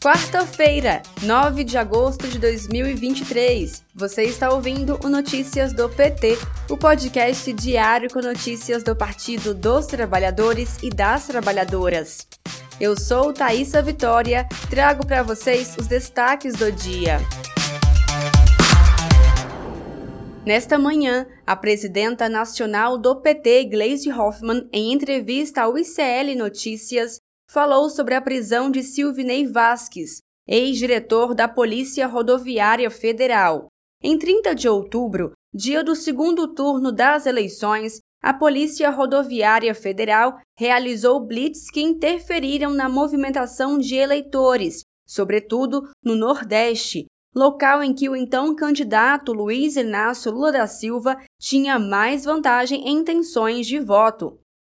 Quarta-feira, 9 de agosto de 2023. Você está ouvindo o Notícias do PT, o podcast diário com notícias do Partido dos Trabalhadores e das Trabalhadoras. Eu sou Thaisa Vitória, trago para vocês os destaques do dia. Nesta manhã, a presidenta nacional do PT, Gleisi Hoffmann, em entrevista ao ICL Notícias, falou sobre a prisão de Silvinei Vasques, ex-diretor da Polícia Rodoviária Federal. Em 30 de outubro, dia do segundo turno das eleições, a Polícia Rodoviária Federal realizou blitz que interferiram na movimentação de eleitores, sobretudo no Nordeste, local em que o então candidato Luiz Inácio Lula da Silva tinha mais vantagem em intenções de voto.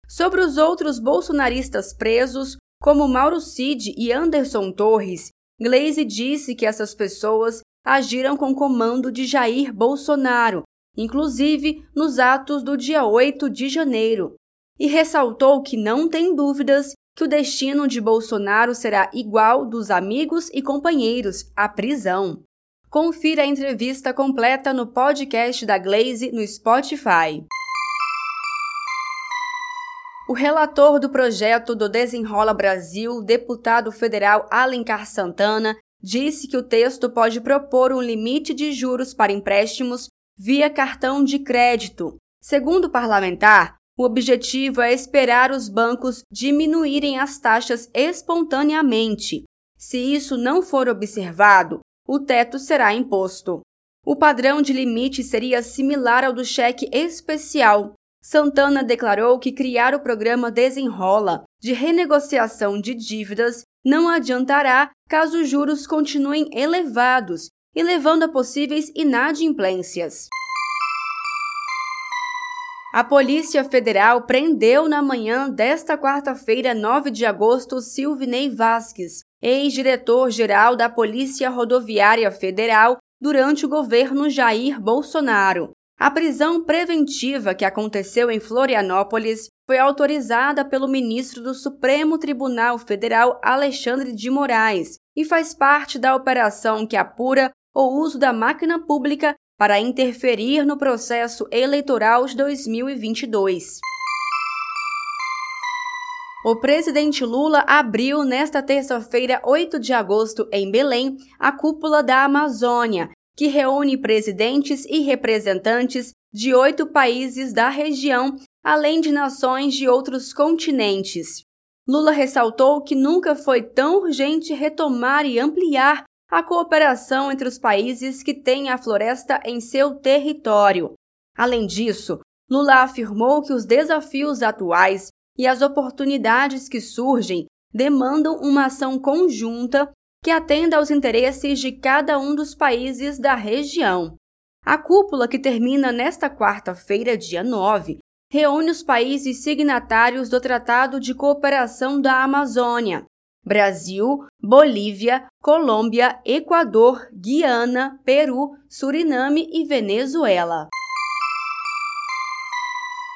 Sobre os outros bolsonaristas presos, como Mauro Cid e Anderson Torres, Glaze disse que essas pessoas agiram com comando de Jair Bolsonaro, inclusive nos atos do dia 8 de janeiro, e ressaltou que não tem dúvidas que o destino de Bolsonaro será igual dos amigos e companheiros, a prisão. Confira a entrevista completa no podcast da Glaze no Spotify. O relator do projeto do Desenrola Brasil, deputado federal Alencar Santana, disse que o texto pode propor um limite de juros para empréstimos via cartão de crédito. Segundo o parlamentar, o objetivo é esperar os bancos diminuírem as taxas espontaneamente. Se isso não for observado, o teto será imposto. O padrão de limite seria similar ao do cheque especial, Santana declarou que criar o programa Desenrola de renegociação de dívidas não adiantará caso os juros continuem elevados e levando a possíveis inadimplências. A Polícia Federal prendeu na manhã desta quarta-feira, 9 de agosto, Silvinei Vasques, ex-diretor-geral da Polícia Rodoviária Federal durante o governo Jair Bolsonaro. A prisão preventiva que aconteceu em Florianópolis foi autorizada pelo ministro do Supremo Tribunal Federal Alexandre de Moraes e faz parte da operação que apura o uso da máquina pública para interferir no processo eleitoral de 2022. O presidente Lula abriu nesta terça-feira, 8 de agosto, em Belém, a cúpula da Amazônia, que reúne presidentes e representantes de oito países da região, além de nações de outros continentes. Lula ressaltou que nunca foi tão urgente retomar e ampliar a cooperação entre os países que têm a floresta em seu território. Além disso, Lula afirmou que os desafios atuais e as oportunidades que surgem demandam uma ação conjunta que atenda aos interesses de cada um dos países da região. A cúpula, que termina nesta quarta-feira, dia 9, reúne os países signatários do Tratado de Cooperação da Amazônia: Brasil, Bolívia, Colômbia, Equador, Guiana, Peru, Suriname e Venezuela.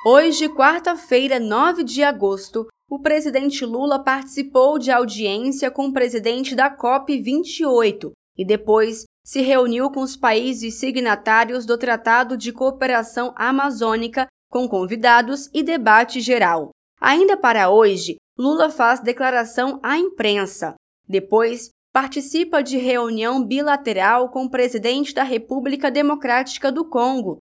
Hoje, quarta-feira, 9 de agosto, o presidente Lula participou de audiência com o presidente da COP28 e depois se reuniu com os países signatários do Tratado de Cooperação Amazônica, com convidados e debate geral. Ainda para hoje, Lula faz declaração à imprensa. Depois, participa de reunião bilateral com o presidente da República Democrática do Congo.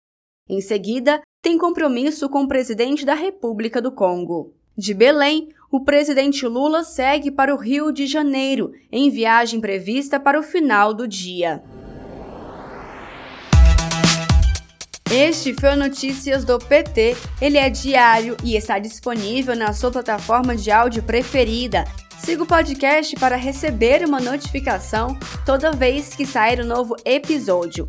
Em seguida, tem compromisso com o presidente da República do Congo. De Belém, o presidente Lula segue para o Rio de Janeiro, em viagem prevista para o final do dia. Este foi o Notícias do PT. Ele é diário e está disponível na sua plataforma de áudio preferida. Siga o podcast para receber uma notificação toda vez que sair um novo episódio.